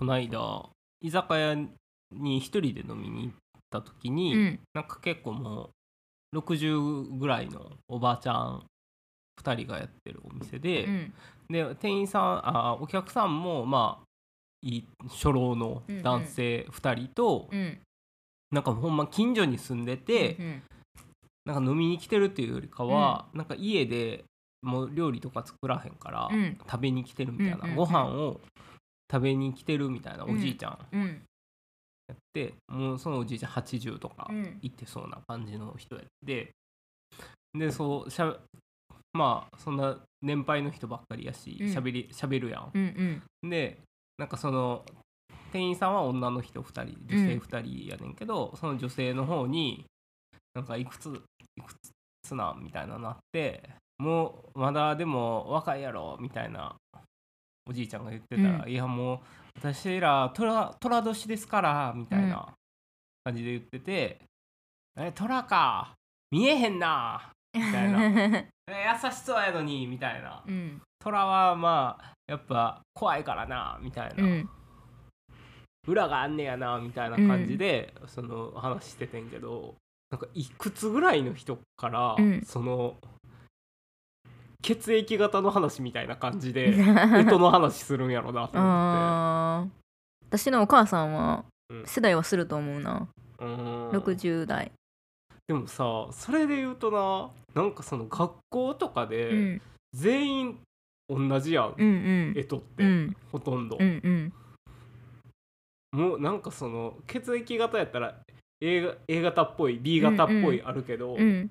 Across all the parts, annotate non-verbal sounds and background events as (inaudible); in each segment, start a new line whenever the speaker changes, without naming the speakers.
この間居酒屋に一人で飲みに行った時に、
うん。
なんか結構もう60ぐらいのおばあちゃん2人がやってるお店で、
うん。
で店員さんあお客さんもまあ初老の男性2人と、
うん。
なんかほんま近所に住んでて、
うん
なんか飲みに来てるっていうよりかは、なんか家でもう料理とか作らへんから、
うん。
食べに来てるみたいな、
うんうんうん。
ご飯を食べに来てるみたいなおじいちゃん。
うん。
やって、もうそのおじいちゃん80とか
うん。
行ってそうな感じの人やって。でそうしゃまあそんな年配の人ばっかりやし
うん。
しゃべりしゃべるやん。
うんうん。
でなんかその店員さんは女の人2人女性2人やねんけど、その女性の方になんかいくついくつなんみたいななってもうまだでも若いやろみたいなおじいちゃんが言ってたら、
うん。
いやもう私ら虎虎年ですからみたいな感じで言ってて「え虎か見えへんな」みたいな。(laughs) え優しそうやのにみたいな。
うん。
虎はまあやっぱ怖いからなみたいな、
うん。
裏があんねやなみたいな感じで、その話しててんけどなんかいくつぐらいの人から、
うん。
その血液型の話みたいな感じで (laughs) 干支の話するんやろなと思っ
あー私のお母さんは
うん。
世代はすると思うな。
てうーん
60代。
でもさそれで言うとななんかその学校とか
う
で
ん。
全員同じやん、
うんうん。
干支って、
うん。
ほとんど、
うんうん。
もうなんかその血液型やったら A, が A 型っぽい B 型っぽいあるけど、
うん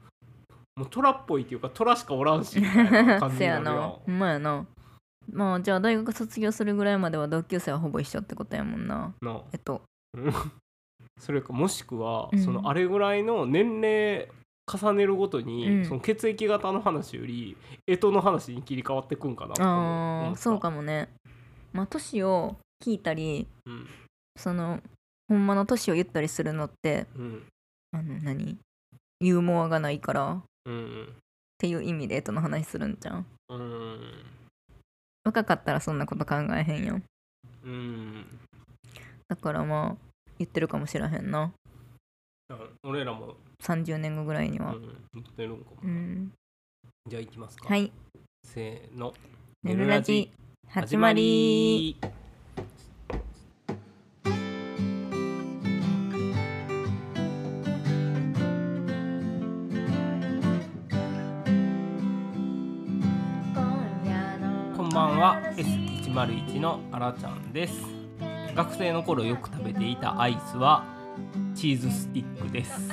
もう虎っぽいっていうか虎しかおらんしみたいな感じ (laughs)
せ
や
な。ほんまやな。まあじゃあ大学卒業するぐらいまでは同級生はほぼ一緒ってことやもんな。
な。
えっと。
う (laughs) んそれかもしくは、
うん。
そのあれぐらいの年齢重ねるごとに、
うん。
その血液型の話より干支の話に切り替わってくんかな
ああそうかもね。まあ年を聞いたり
うん。
そのほんまの年を言ったりするのって
うん。
あの何？ユーモアがないから。っ
うん。
ていう意味でえとの話するんじゃん
う？んうん。
若かったらそんなこと考えへんよ。
うん。
だからまあ言ってるかもしらへんな。
俺らも、
30年後ぐらいには。
うん、言ってるんかも、
うん。
じゃあ行きますか。
はい。
せーの「
ねるラジ」始まり
んは S101 のあらちゃんです。学生の頃よく食べていたアイスはチーズスティックです。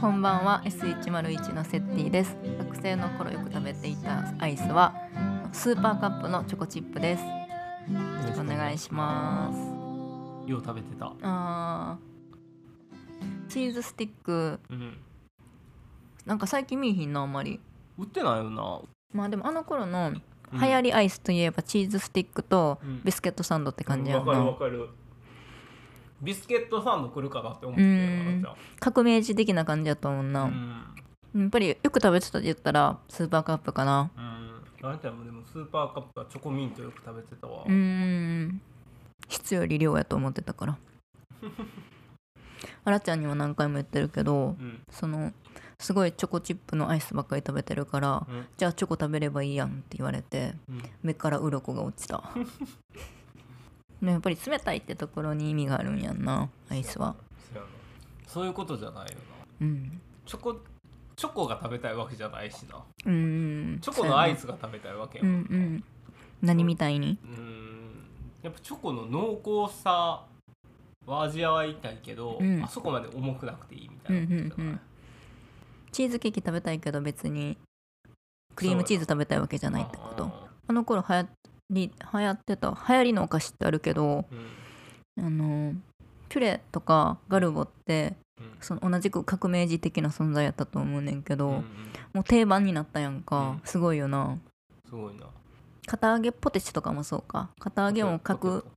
こんばんは S101 のセッティです。学生の頃よく食べていたアイスはスーパーカップのチョコチップです。お願いします。
よう食べてた。
あー。チーズスティック。
うん。
なんか最近見えひんなあんまり。
売ってないよな。
まあでもあの頃の
うん
流行りアイスといえばチーズスティックと
うん。
ビスケットサンドって感じや
わかる
な、
わかる。ビスケットサンド来るかなって思って
革命児的な感じやと思うな、やっぱりよく食べてたって言ったらスーパーカップかな。
うん。あなたもでもスーパーカップはチョコミントよく食べてたわ。
うーん。質より量やと思ってたから。(laughs) あらちゃんには何回も言ってるけど
うん。
そのすごいチョコチップのアイスばっかり食べてるから
うん。
じゃあチョコ食べればいいやんって言われて
うん。
目から鱗が落ちた。(laughs) でもやっぱり冷たいってところに意味があるんやんなアイスは。
そういうことじゃないよな。
うん。
チョコチョコが食べたいわけじゃないしな。
うーん。
チョコのアイスが食べたいわけや
うん
もな。
うんん。何みたいに？
うん。やっぱチョコの濃厚さは味わいたいけど、
うん。
あそこまで重くなくていいみたいなことじゃない、
うんうんうんチーズケーキ食べたいけど別にクリームチーズ食べたいわけじゃないってこと？
あ
あの頃流行り流行ってた流行りのお菓子ってあるけど
ーうん。
あのピュレとかガルボって
うん。
その同じく革命児的な存在やったと思うねんけど、
うんうん。
もう定番になったやんか、
うん。
すごいよな。
すごいな。
片揚げポテチとかもそうか。片揚げも
ポ
各
テト。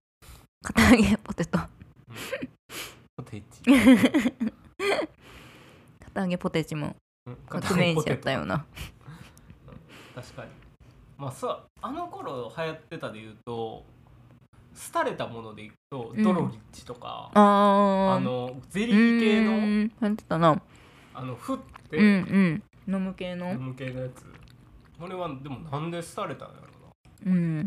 片揚げポテト。
ポテチ (laughs)
片揚げポテチも。
うん
革命児やったよな。(laughs)
確かに。まあさあの頃流行ってたで言うと廃れたものでいくと、
うん。
ドロリッチとか、
あー。
あのゼリー系の、
うん。やってたな。
あの振っ
うん
て
うん。飲む系の？
飲む系のやつ。これはでもなんで廃れたんやろ
うん。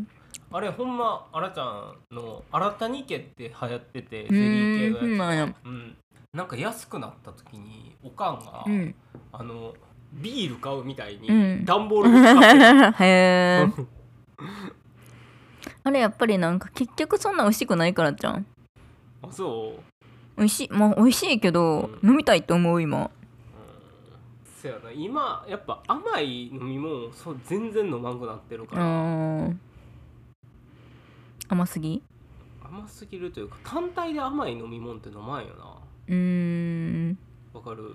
なあれほんまあらちゃんの新たに家って流行っててゼ
う
リー系
ん
のやつ
そうなんや。
うん、なんか安くなった時におかんが、
うん。
あのビール買うみたいに
うん。
段ボールで使って
へえ (laughs) あれやっぱりなんか結局そんな美味しくないからじゃん。
あそう。
美味しい。まあ美味しいけど、
うん。
飲みたいと思う今。
うん。そやな。今やっぱ甘い飲み物そう全然飲まんくなってるか
あ
ら、
ー。甘すぎ？
甘すぎるというか単体で甘い飲み物って飲まんよな
うーん。
わかる。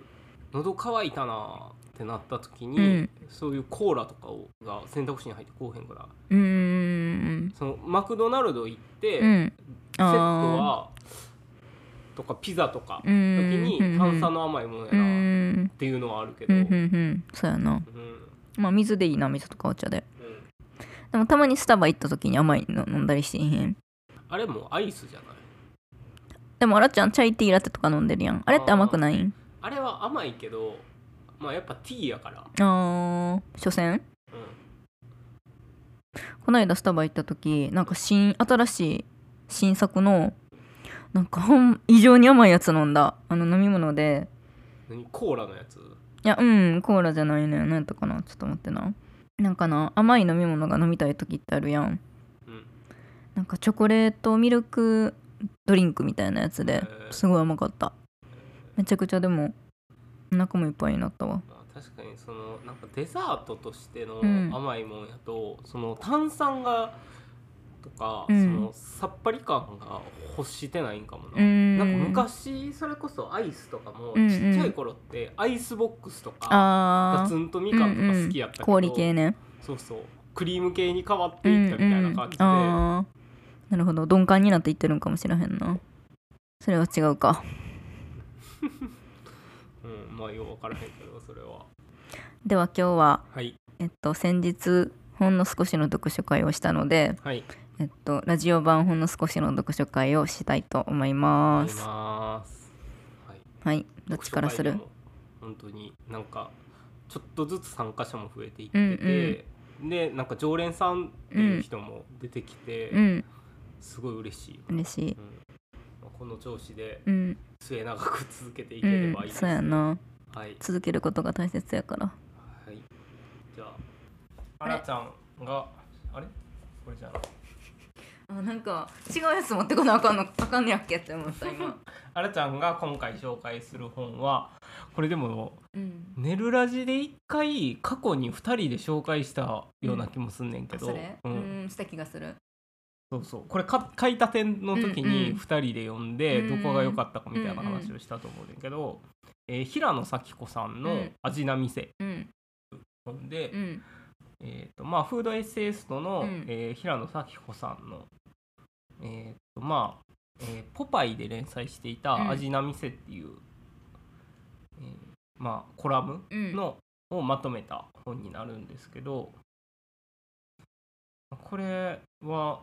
喉乾いたなってなった時に、
うん。
そういうコーラとかをが選択肢に入ってこうへんから。
うーん。
そのマクドナルド行って、
うん。
セット
あ
はとかピザとか時
ん。
に炭酸の甘いものや
う
なっ
ん
ていうのはあるけど、
うん。うん。うん。そうやな
うん。
まあ水でいいな水とかお茶で。
うん。
でもたまにスタバ行った時に甘いの飲んだりしてへん？
あれもアイスじゃない？
でもあらちゃんチャイティーラテとか飲んでるやん。あれって甘くない？ん
あれは甘いけどまあやっぱティーやから、
あー。所詮？
うん、
この間スタバ行った時なんか新新しい新作のなんかほん異常に甘いやつ飲んだ。あの飲み物で。
何？コーラのやつ？
いやうんコーラじゃないね何やったかな。ちょっと待ってな。なんかな甘い飲み物が飲みたい時ってあるやん。
うん。
なんかチョコレートミルクドリンクみたいなやつですごい甘かった。めちゃくちゃでもお腹もいっぱいになったわ。
まあ確かにそのなんかデザートとしての
うん。
甘いもんやと、その炭酸がとか、
うん。
そのさっぱり感が欲してないんかもな、
うん。
なんか昔それこそアイスとかも
うんうん。
ちっちゃい頃ってアイスボックスとか、ガツンとみかんとか好きやったけど、
氷系ね。
そうそう。クリーム系に変わっていったみたいな感じで、
なるほど。鈍感になっていってるんかもしれへんな。それは違うか。(laughs)
うん、まあよう分からへんけどそれは。
では今日は
はい。
えっと先日ほんの少しの読書会をしたので
はい。
えっとラジオ版ほんの少しの読書会をしたいと思います。
はい。
はい。どっちからする？
本当になんかちょっとずつ参加者も増えていってて、でなんか常連さんっていう人も出てきて、
うん
すごい嬉しい、
嬉しい。
うん。まあこの調子で
うん。
末永く続けていけ
うん
ればいいです、
そうやな。
はい、
続けることが大切やから。
はい、じゃああらちゃんがあれ？これじゃない。
あなんか違うやつ持ってこなあかんのあかんねやっけって思った今。(laughs)
あらちゃんが今回紹介する本はこれでも
うん「
ネルラジ」で一回過去に2人で紹介したような気もすんねんけど、
それ？
う
うんんした気がする
そうそう。これか買いたての時
うん
に
うん。
2人で読んで
うん
どこが良かったかみたいな話をしたと思うねんけど、えー平野咲子さんの
うん「
味な店
うん」
本で、
うん。
えーとまあ、フードエッセイストの、
うん。
えー平野咲子さんの、えーとまあえーポパイで連載していた
うん「
味な店」っていう、えーまあ、コラム
うん。
の、をまとめた本になるんですけどこれは、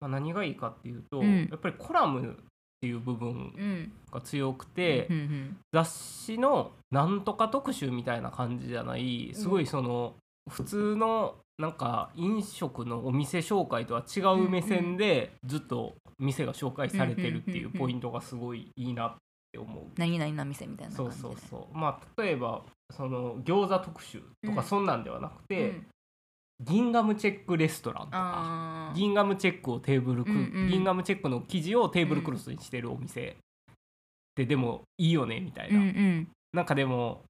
まあ、何がいいかっていうと、
うん。
やっぱりコラムっていう部分
うん。
が強くて、
うんうん
雑誌のなんとか特集みたいな感じじゃないすごいその、普通のなんか飲食のお店紹介とは違う目線でずっと店が紹介されてるっていうポイントがすごいいいなって思う。
何々な店みたいな
そう
感じで。
そうそうまあ例えばその餃子特集と
うん。
かそんなんではなくて、
うん
ギンガムチェックレストランとかギンガムチェックをテーブルク、
うんうん。
ギンガムチェックの生地をテーブルクロスにしてるお店。ってでもいいよねみたいな、
うんうん。
なんかでも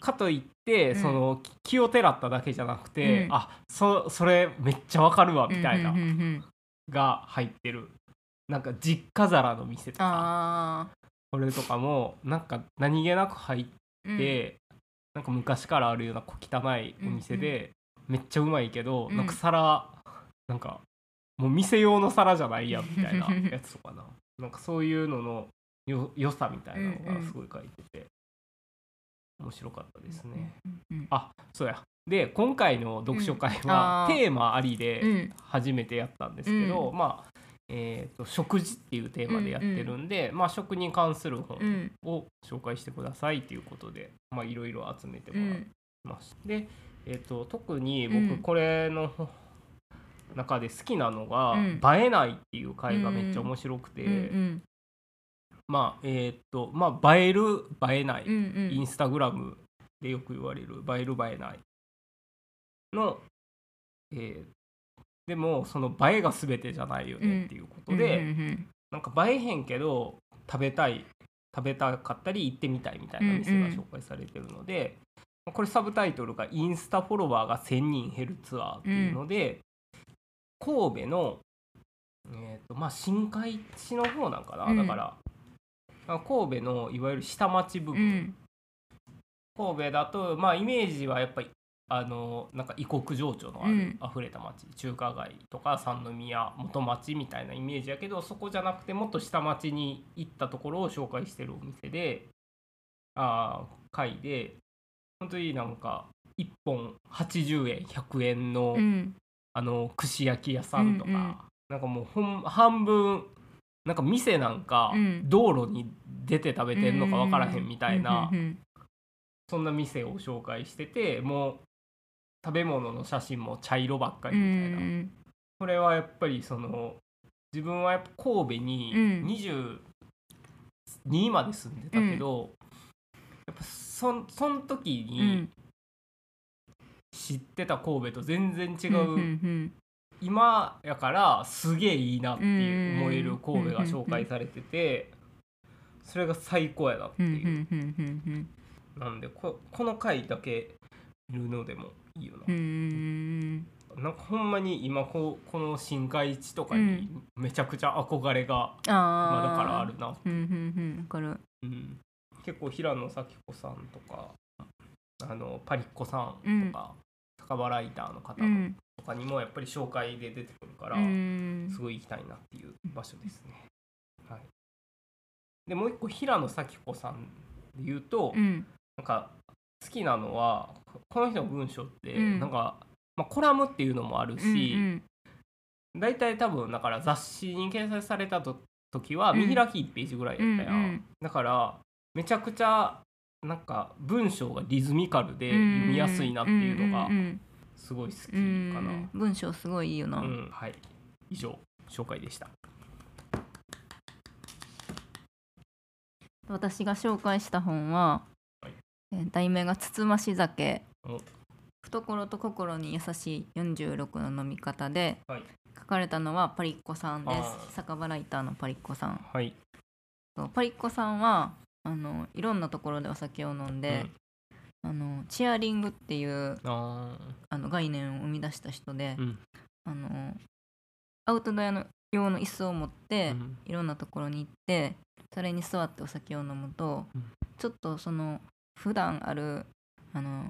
かといって、
うん。
そのき気をてらっただけじゃなくて、
うん。
あそそれめっちゃわかるわみたいな、
うんうんうんうん。
が入ってる。なんか実家皿の店とか。
あ
これとかもなんか何気なく入っ
ー
て、なんか昔からあるような小汚いお店で、めっちゃうまいけど、
うん。
なんか皿なんかもう店用の皿じゃないやんみたいなやつとかな。なんかそういうののよ良さみたいなのがすごい書いてて、面白かったですね。
うんうん
あそうや。で今回の読書会
うん。
はテーマあり
う
で
ん。
初めてやったんですけど、
うん。
まあえー、と食事っていうテーマでやってるんで、まあ、食に関する本
うん。
を紹介してくださいということでまあいろいろ集めて
う
もらい
ん
ました。で、えー、と特に
うん。
僕これの中で好きなのが
うん「
映えない」っていう回がめっちゃ面白くて、
うん
まあえっ、とまあ映える映えない、インスタグラムでよく言われる映える映えないの、えーでもその映えが全てじゃないよねっていうことで、
う
なんか映えへんけど食べたい食べたかったり行ってみたいみたいな店が紹介されてるので、これサブタイトルが「インスタフォロワーが1000人減るツアー」っていうので、神戸の、えーとまあ、新海地の方なんかな、
うん。
だからあ神戸のいわゆる下町部
う
分、
ん。
神戸だとまあイメージはやっぱりあのなんか異国情緒のある、
うん。
溢れた町。中華街とか三宮元町みたいなイメージやけどそこじゃなくてもっと下町に行ったところを紹介してるお店であー会で本当になんか1本80円100円の,、
うん。
あの串焼き屋さんとか、
うんうん。
なんかもうほん半分なんか店なんか
うん。
道路に出て食べてんのか分からへんみたいな。そんな店を紹介しててもう食べ物の写真も茶色ばっか
う
りみたいな、
ん
これはやっぱりその自分はやっぱ神戸に
うん。
22まで住んでたけど、そんその時
うん。
に知ってた神戸と全然違う、今やからすげえいいなって思える神戸が紹介されててそれが最高やなっていう。なんでここの回だけ見るのでもいいよな。なんかほんまに今こうこの新海地とかにめちゃくちゃ憧れがまだからあるな、
うんううん、
結構平野咲子さんとかあのパリッコさんとか、酒場ライターの方
うん。
とかにもやっぱり紹介で出てくるから、
うん。
すごい行きたいなっていう場所ですね。はい、でもう一個平野咲子さんで言うと、
うん。
なんか好きなのはこの人の文章って
うん。
なんか、まあ、コラムっていうのもある
うん
し、大体多分だから雑誌に掲載されたと時は
うん。
見開き1ページぐらいやったやん、
うんうん。
だからめちゃくちゃなんか文章がリズミカルで読みやすいなっていうのがすごい好きか
うん
な、
うん。文章すごいいいよな、
うん。はい。以上紹介でした。
私が紹介した本は、
はい。
えー題名が「つつまし酒。
お。
懐と心に優しい46の飲み方」で
はい。
書かれたのはパリッコさんです。酒場ライターのパリッコさん。
はい。
パリッコさんはあのいろんなところでお酒を飲んで、あのチアリングっていう
うん、あ
あの概念を生み出した人で、
ーうん。
あのアウトドアの用の椅子を持って、
うん。
いろんなところに行ってそれに座ってお酒を飲むと、
うん。
ちょっとその普段あるあの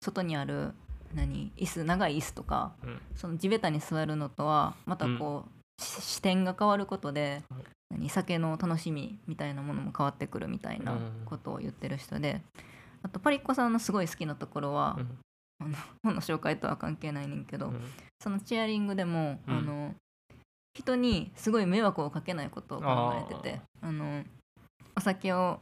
外にある何椅子長い椅子とか
うん。
その地べたに座るのとはまたこう、し視点が変わることで、
はい。
何酒の楽しみみたいなものも変わってくるみたいな
うん。
ことを言ってる人で、あとパリッコさんのすごい好きなところは、
うん。
あの本の紹介とは関係ないねんけど、
うん。
そのチアリングでも、
うん。
あの人にすごい迷惑をかけないことを考えててあのお酒を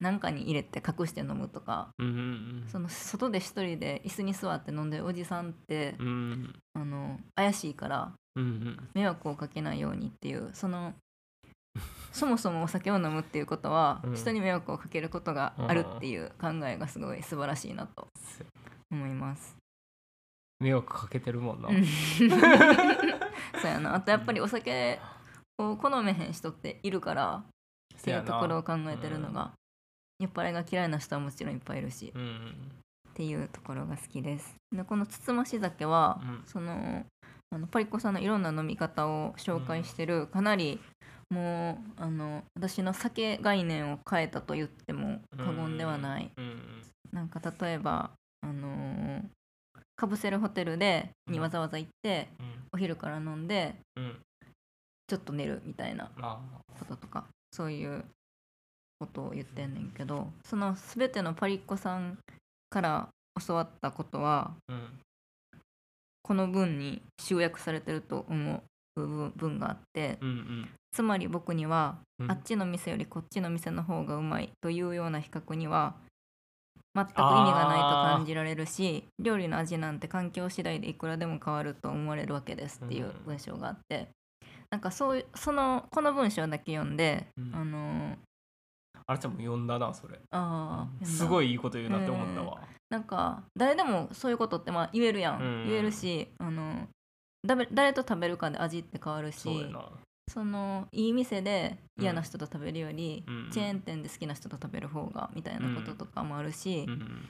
何かに入れて隠して飲むとか
うんうん
その外で一人で椅子に座って飲んでるおじさんって
うんうん。
あの怪しいから
うんうん。
迷惑をかけないようにっていうそのそもそもお酒を飲むっていうことは、
うん。
人に迷惑をかけることがあるっていう考えがすごい素晴らしいなと思います。
迷惑かけてるもんな、
うん。(laughs) そうやな。あとやっぱりお酒を好めへん人っているからっていうところを考えてるのが、酔っ払いが嫌いな人はもちろんいっぱいいるし。
うん
っていうところが好きです。でこのつつまし酒は、
うん。
そのあのパリッコさんのいろんな飲み方を紹介してる、かなりもうあの私の酒概念を変えたと言っても過言ではない、
うん
なんか例えばあのーかぶせるホテルでに
うん。
わざわざ行って、
うん。
お昼から飲んで
うん。
ちょっと寝るみたいな
あ。
こととかそういうことを言ってんねんけどその全てのパリッコさんから教わったことは
うん
この文に集約されてると思う部分があって
うんうん。
つまり僕には
うん。
あっちの店よりこっちの店の方がうまいというような比較には全く意味がないと感じられるし料理の味なんて環境次第でいくらでも変わると思われるわけですっていう
うん。
文章があって、なんかそういうそのこの文章だけ読んで、
うん。
あのー
あらちゃんも読んだなそれ。
あー
すごいいいこと言うなって思ったわ。
なんか誰でもそういうことってまあ言えるやん、
うん。
言えるしあの誰と食べるかで味って変わるし
そ
のいい店で嫌な人と食べるより、
うん。
チェーン店で好きな人と食べる方がみたいなこととかもあるし、
うん。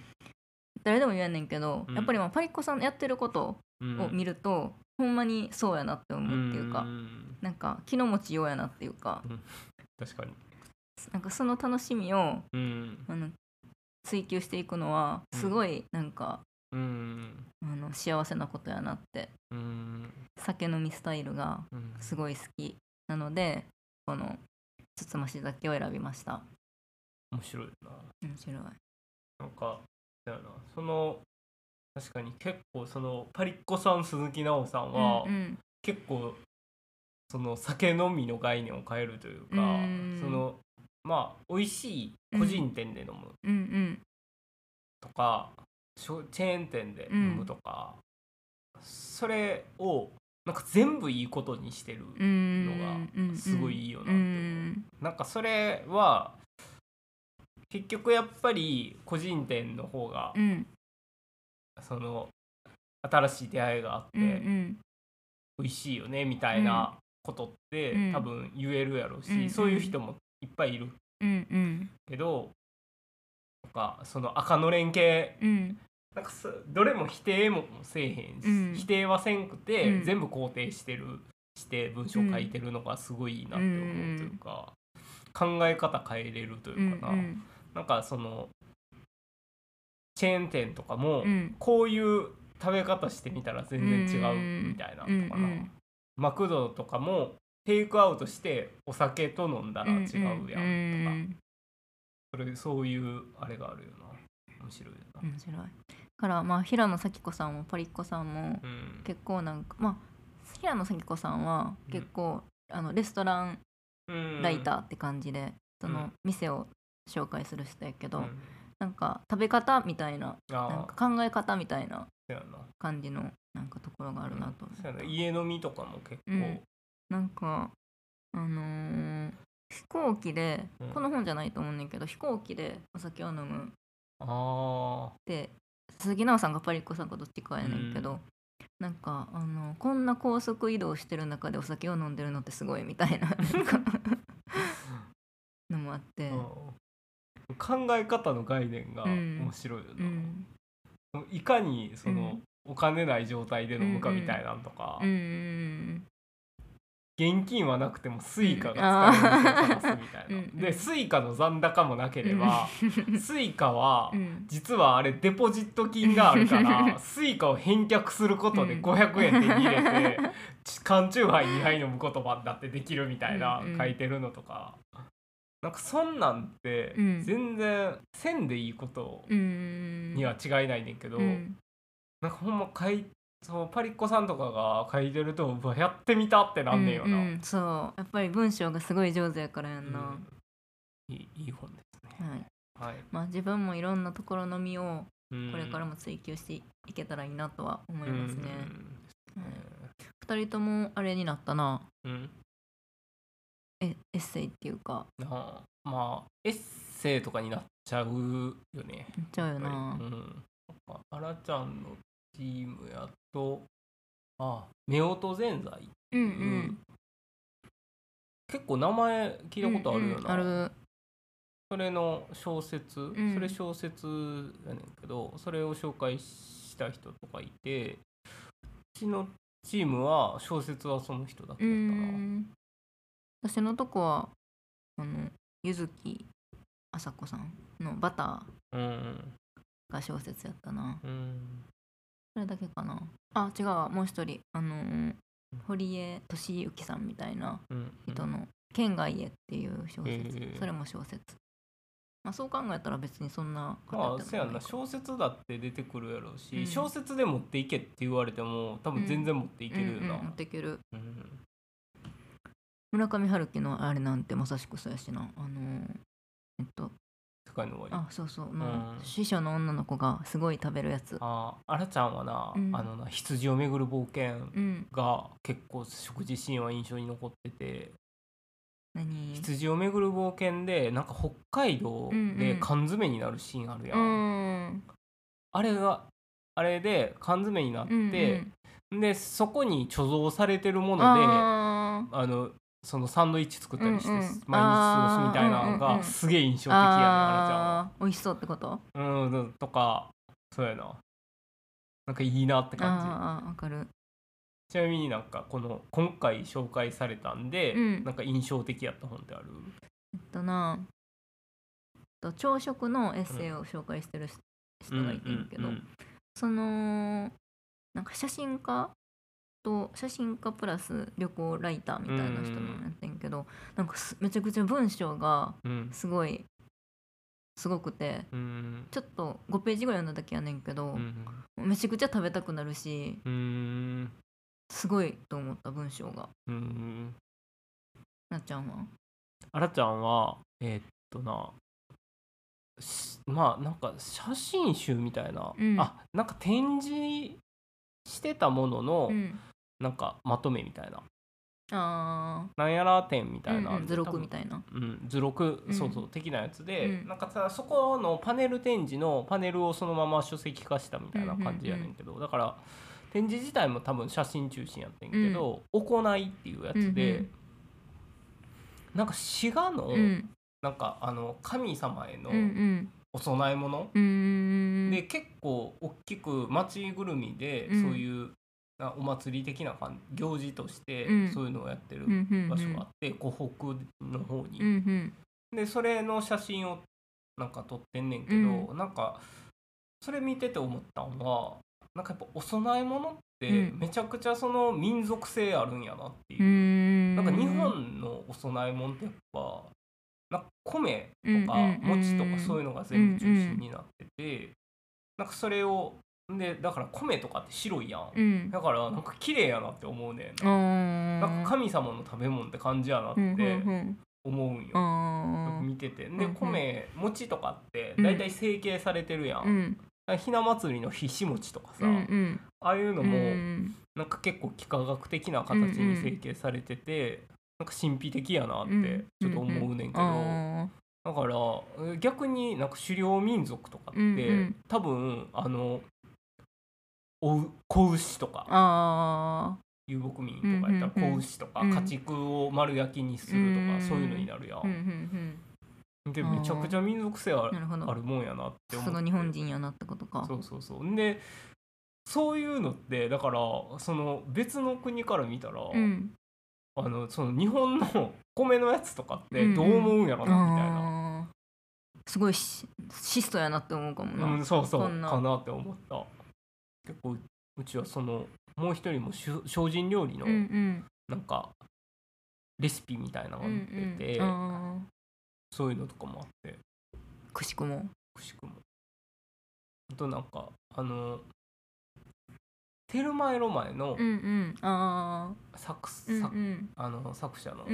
誰でも言えんねんけど、
うん。
やっぱりまあパリッコさんのやってること
うん。
を見ると、ほんまにそうやなって思うっていうか、
ん。
なんか気の持ちようやなっていうか。
確かに
なんかその楽しみを
うん。
あの追求していくのはすごいなんか、
うん。
あの幸せなことやなって。
うん。
酒飲みスタイルが
うん。
すごい好き。なのでこのつつまし酒を選びました。
面白いな。
面白い。
なんかだよな。その確かに結構そのパリッコさん鈴木奈緒さんは、
うんうん。
結構その酒飲みの概念を変えるというか、
うん。
そのまあ美味しい個人店で飲む。とか、チェーン店で飲むとか、それをなんか全部いいことにしてる
うん
のがすごいいいよなってなんかそれは結局やっぱり個人店の方が
うん。
その新しい出会いがあって、
うんうん。
美味しいよねみたいなことって、
うん。
多分言えるやろうし、そういう人もいっぱいいる。
うんうん。
けどとかその赤のれん系
うん。
なんかそどれも否定もせえへんし、
うん。
否定はせんくて、
うん。
全部肯定してるして文章書いてるのがすごいいいなって思うというか、考え方変えれると
う
いうんかな、
うん
なんかそのチェーン店とかも、
うん。
こういう食べ方してみたら全然違うみたいなのとかな、
うんうん。
マクドとかもテイクアウトしてお酒と飲んだら違うやんとか、
うん
それそういうあれがあるよな。面白いよな、
面白い。からまあ平野咲子さんもパリッコさんも
うん。
結構なんかまあ平野咲子さんは結構、あのレストラン
うん。
ライターって感じで、その
うん。
店を紹介する人やけど、
うん。
なんか食べ方みたいな
あ
なん
あ
か考え方みたいな感じのなんかところがあるなと思
そうやな。
った
家飲みとかも結構、
うんなんかあのー飛行機で、
うん。
この本じゃないと思うねんだけど飛行機でお酒を飲む。っ
あ
てスズキナオさんがパリッコさんかどっちかやねんけど、
うん。
なんかあのこんな高速移動してる中でお酒を飲んでるのってすごいみたいな (laughs) のもあって、
考え方の概念が
うん。
面白いよ
う
な、
ん
いかにその、
うん。
お金ない状態で飲むかみたいなんとか、
うん。うん
現金はなくても Suica が使える店を探すみたいな、
うん。
で Suica の残高もなければ、(laughs) Suica は
うん。
実はあれデポジット金があるから (laughs) Suica を返却することで
うん。
500円手に入れて缶チューハイ2杯飲むことだってできるみたいな書いてるのとか、なんかそんなんって
うん。
全然せんでいいこと
うん
には違いないねんけど、
うん。
なんかほんま書いそうパリッコさんとかが書いてるとうわやってみたってなんねんよな。
うんうんそう。やっぱり文章がすごい上手やからやんな、
うん。いいいい本ですね。
はい。
はい。
まあ自分もいろんなところのみを
こ
これからも追求していけたらいいなとは思いますね、はい、2人ともあれになったな。
うん。うん
えエッセイっていうか。
なあ。まあエッセイとかになっちゃうよね。
言っちゃうよな。
うん。あらちゃんのチームやとあ夫婦ぜんざい。
うんうん
結構名前聞いたことあるよな。
うんうんある
それの小説、
ん
それ小説やねんけどそれを紹介した人とかいてうちのチームは小説はその人だけ
う
だったな。
ん私のとこはあの柚木あさこさんの「バタ
うん
ー」が小説やったな
うん
それだけかな。あ違うわ。もう一人。あのー堀江俊之さんみたいな
うん。
人の「県外へ」っていう小説、それも小説。まあそう考えたら別にそんな
まあせやんな。小説だって出てくるやろうし、
うん。
小説で持っていけって言われても多分全然持っていけるよな、
うんうん持っていける。
うん。
村上春樹のあれなんてまさしくそうやしな。あのえっと
世界の終わり。
あそうそう。の、
うん。
師匠の女の子がすごい食べるやつ。
ああらちゃんはな、
うん。
あのな羊をめぐる冒険
うん
が結構食事シーンは印象に残ってて。
何？
羊をめぐる冒険でなんか北海道で缶詰になるシーンあるや、
うんん
あれがあれで缶詰になって、
うんうん
でそこに貯蔵されてるものであ
あ
のそのサンドイッチ作ったりして、
うんうん。
毎日過ごすみたいなのがすげえ印象的やねあらちゃん
美味しそうってこと？
うんとかそうやな。なんかいいなって感
ああわかる。
じちなみになんかこの今回紹介されたんで、
うん。
なんか印象的やった本ってある？
えっとなと朝食のエッセイを紹介してる人がいてんけど、
うんうん。
そのなんか写真家と写真家プラス旅行ライターみたいな人なんやってんけど、なんかすめちゃくちゃ文章が
うん。
すごいすごくて
うん。
ちょっと5ページぐらい読んだだけやねんけど
う、ん
めちゃくちゃ食べたくなるし
うん。
すごいと思った文章が。
うん
なっちゃんは？
あらちゃんはえーっとなしまあなんか写真集みたいな、
うん。
あなんか展示してたものの、
うん。
なんかまとめみたいな。
あ
なんやら展みたいな、
ーうんうん。図録み
い
たいな。
うん、図録、
うん。
そうそう。的なやつで、
うん。
なんかさそこのパネル展示のパネルをそのまま書籍化したみたいな感じやねんけど、だから展示自体も多分写真中心やってんけど「行い」っていうやつで、
うんうん。
なんか滋賀の、
うん。
なんかあの神様への
うんうん
お供え物、で結構大きく町ぐるみで、
うん。
そういうなお祭り的な感じ行事として
うん。
そういうのをやってる
うんうんうん。
場所があって、湖北の方に。
うんうん。
でそれの写真をなんか撮ってんねんけど、なんかそれ見てて思ったんはなんかやっぱお供え物って
うん。
めちゃくちゃその民族性あるんやなっていう。
うー、ん。
なんか日本のお供え物ってやっぱなんか米とか餅とかそういうのが全部中心になってて、なんかそれをでだから米とかって白いやん、
うん。
だからなんか綺麗やなって思うねん
あ
な,、
ー
なんか神様の食べ物って感じやなって
うん
思うんよ、
あー
見てて。で米餅とかって
うん。
大体成形されてるやん、
うん。
ひな祭りのひし餅とかさ、
うんうん。
ああいうの
う
も
ん
なんか結構幾何学的な形に成形されてて、なんか神秘的やなってちょっと思うねんけど、
あ
だからえ逆になんか狩猟民族とかって、
うんうん。
多分あのおう子牛と
ー
か。
あ
遊牧民とかやった
うんうんうん。
ら子牛とか
うん。
家畜を丸焼きにすると
うん。
かそういうのになるや
ーうんうん
ん。でめちゃくちゃ民族性あ
る
もんやなって思って。
さすが日本人やなってことか。
そうそうそう。でそういうのってだからその別の国から見たら、
うん
あのその日本の (laughs) 米のやつとかってどう思うんやろなみたいな、
あーすごいし質素やなって思うかもな、
うん、そうそう。
そんな。
かなって思った。結構うちはそのもう一人も精進料理の
うんうん。
なんかレシピみたいなのが
うん
載ってて、
うんあ
そういうのとかもあって。
ーくしくも
くしくもあとなんかあのテルマエロマエの作,、の作者の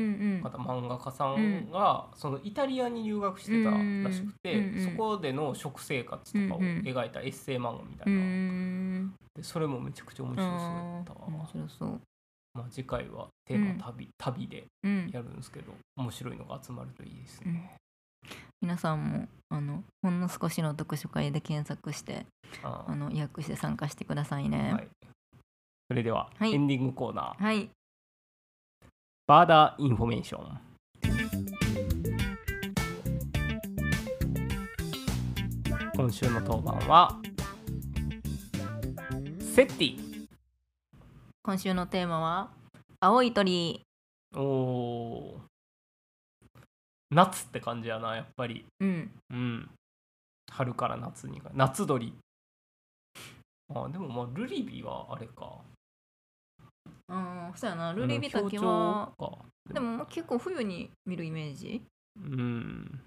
方漫画家さんが、そのイタリアに留学してたらしくて、そこでの食生活とかを描いたエッセイ漫画みた
う
いな、
ん
でそれもめちゃくちゃ面白そうだったわ、
面白そう。
まあ、次回はテーマ旅,、旅で
うん。
やるんですけど面白いのが集まるといいですね、
皆さんもあのほんの少しの読書会で検索して
あ
あの予約して参加してくださいね。
はい、それでは、
はい。
エンディングコーナー。
はい。
バーダーインフォメーション今週の当番はセッティ。
今週のテーマは青い鳥。
おお夏って感じやなやっぱり。
うん。
うん。春から夏にか。夏鳥。あでもまあルリビはあれか。
うんそうやな。ルリビタキ
あの
はでも結構冬に見るイメージ。
うん。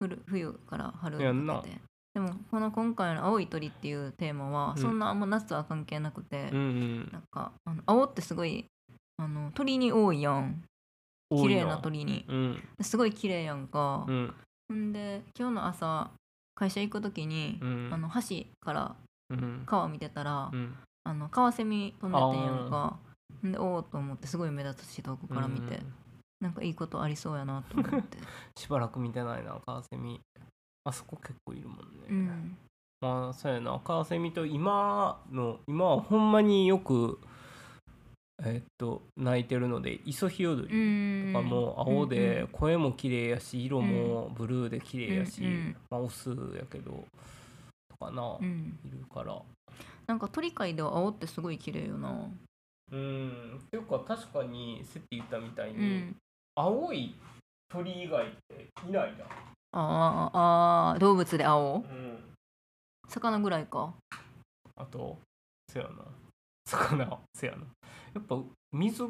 冬冬から春にかけて。でもこの今回の「青い鳥」っていうテーマは
うん。
そんなあんま夏とは関係なくて、
うんうん。
なんかあの青ってすごいあの鳥に多いやん綺麗な鳥に。
うん。
すごい綺麗やんか。
う、ん。
ほんで今日の朝会社行く時に、
うん。
あの橋から
うん。
川見てたら、
うん。
あのカワセミ飛んでてんやんか。ほんでおおと思ってすごい目立つし遠くから見て、
うん。
なんかいいことありそうやなと思って。(laughs)
しばらく見てないなカワセミ。あそこ結構いるもんね、
うん。
まあそうやな。カワセミと今の今はほんまによくえっと鳴いてるのでイソヒヨド
う
リ
ん。
とかも青で声も綺麗やし色もブルーで綺麗やし、まあオスやけどとかな、い
うん。
るから。
なんか鳥界では青ってすごい綺麗よな。
うん。っていうか確かにセッティ言ったみたいうに、
ん。
青い鳥以外っていないな、
あーあー動物で青？
うん、
魚ぐらいか。
あとせやな。魚せやなやっぱ水が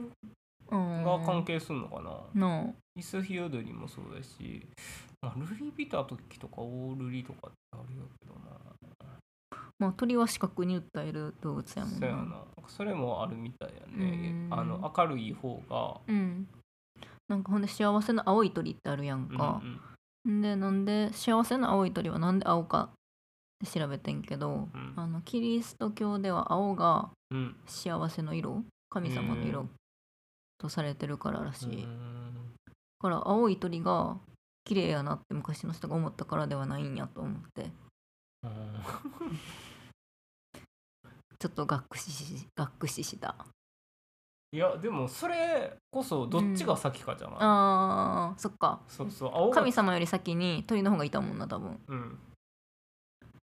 うん。
関係するのかな、
な
イスヒヨドリもそうだし、まあ、ルリビタ時とかオールリとかってあるやけどな。
まあ鳥は視覚に訴える動物やもんな。
そうやな。それもあるみたいやね。
うん。
あの明るい方が。
うん。なんかほんで幸せの青い鳥ってあるやんか、
うん
んでなんで幸せの青い鳥はなんで青か調べてんけど、
うん。
あのキリスト教では青が
うんうん。
幸せの色神様の色
うん。
とされてるかららしい、だ
うん。
から青い鳥が綺麗やなって昔の人が思ったからではないんやと思って。(laughs) ちょっとがっくししがっくしした
いやでもそれこそどっちが先かじゃない、
あーそっか。
そうそう
神様より先に鳥の方がいたもんな多分。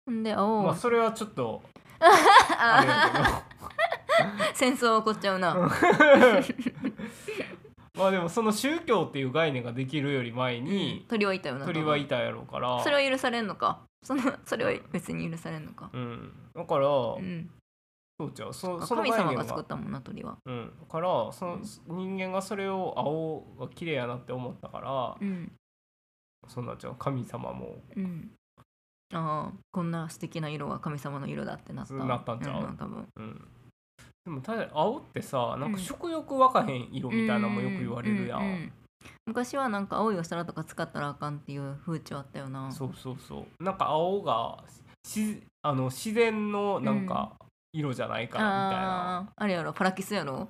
うん。
で青、
まあそれはちょっと (laughs) あれや
戦争起こっちゃうな、(laughs)
まあでもその宗教っていう概念ができるより前に
鳥はいたよな。
鳥はいたやろうから。
それは許されんのか？そのそれは別に許されんのか？
うん。だから、
うん。
そうちゃうそその
神様が作ったもんな鳥は。
うん、からその人間がそれを青が綺麗やなって思ったから、
うん。
そんなっちゃう？神様も。
うん。ああこんな素敵な色は神様の色だってなった。
なったんちゃう？
うん多分。
うんでもただ青ってさなんか
うん
食欲湧かへん色みたいなのもよく言われるやん、
ううう昔はなんか青いお皿とか使ったらあかんっていう風潮あったよな。
そうそうそう。なんか青がしあの自然のなんか色じゃないからみたいな、
あーあれやろパラキスやろ？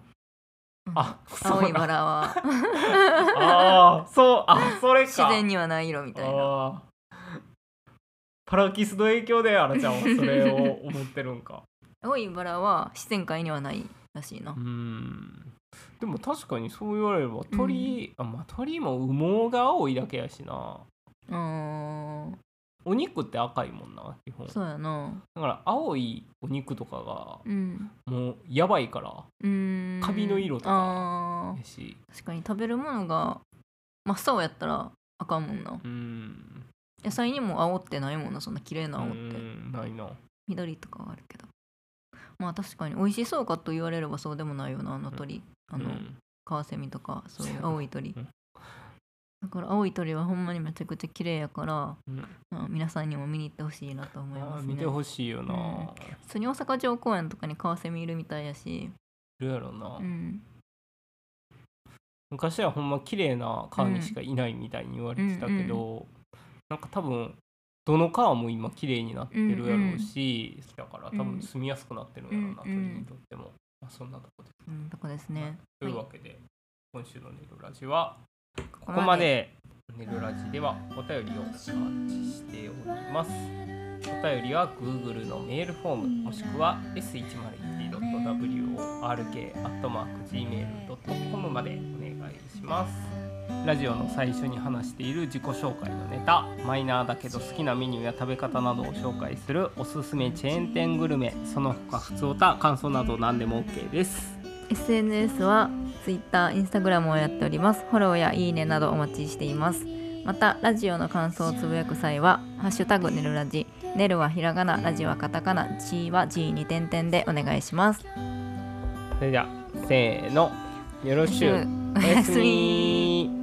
あ
青い
な
バラは。(laughs)
ああそうあそれか。
自然にはない色みたいな。
パラキスの影響であらちゃんはそれを思ってるんか
青いバラは自然界にはないらしいな。
うーん。でも確かにそう言われれば鳥、あまあ鳥も羽毛が青いだけやしな。
うー。ん
お肉って赤いもんな基本。
そうやな。
だから青いお肉とかが
うん。
もうやばいから
うーん。
カビの色とかやし。
確かに食べるものが真っ青やったらあかんもんな。
うーん。
野菜にも青ってないもんなそんな綺麗な青って。
ないな。
緑とかはあるけどまあ確かに美味しそうかと言われればそうでもないよなあの鳥。あの、
うん。
カワセミとかそういう青い鳥。
うん。
だから青い鳥はほんまにめちゃくちゃ綺麗やから、
うん。
まあ、皆さんにも見に行ってほしいなと思い
あ
ますね。
ー見てほしいよな、
うん。普通に大阪城公園とかにカワセミいるみたいやし、
いるやろな、
うん、
昔はほんま綺麗な川にしかいないみたいに言われてたけど、なんか多分どの川も今綺麗になってるやろうし、だから多分住みやすくなってるんやろうな、
うん
鳥にとっても、まあ、そんなとこです、
うん、とこですね。
というわけで、今週の「ネルラジは」こ
こ
こまで「ネルラジ」ではお便りをお待ちしております。お便りは Google のメールフォームもしくは s101.work.gmail.com までお願いしますラジオの最初に話している自己紹介のネタマイナーだけど好きなメニューや食べ方などを紹介するおすすめチェーン店グルメその他普通歌感想など何でも OK です。
SNS は Twitter、Instagram をやっております。フォローやいいねなどお待ちしています。またラジオの感想をつぶやく際は「ハッシュタグねるラジ」ねるはひらがなラジはカタカナ G は G に点々でお願いします。
それではせーの。よろしゅう
おやすみ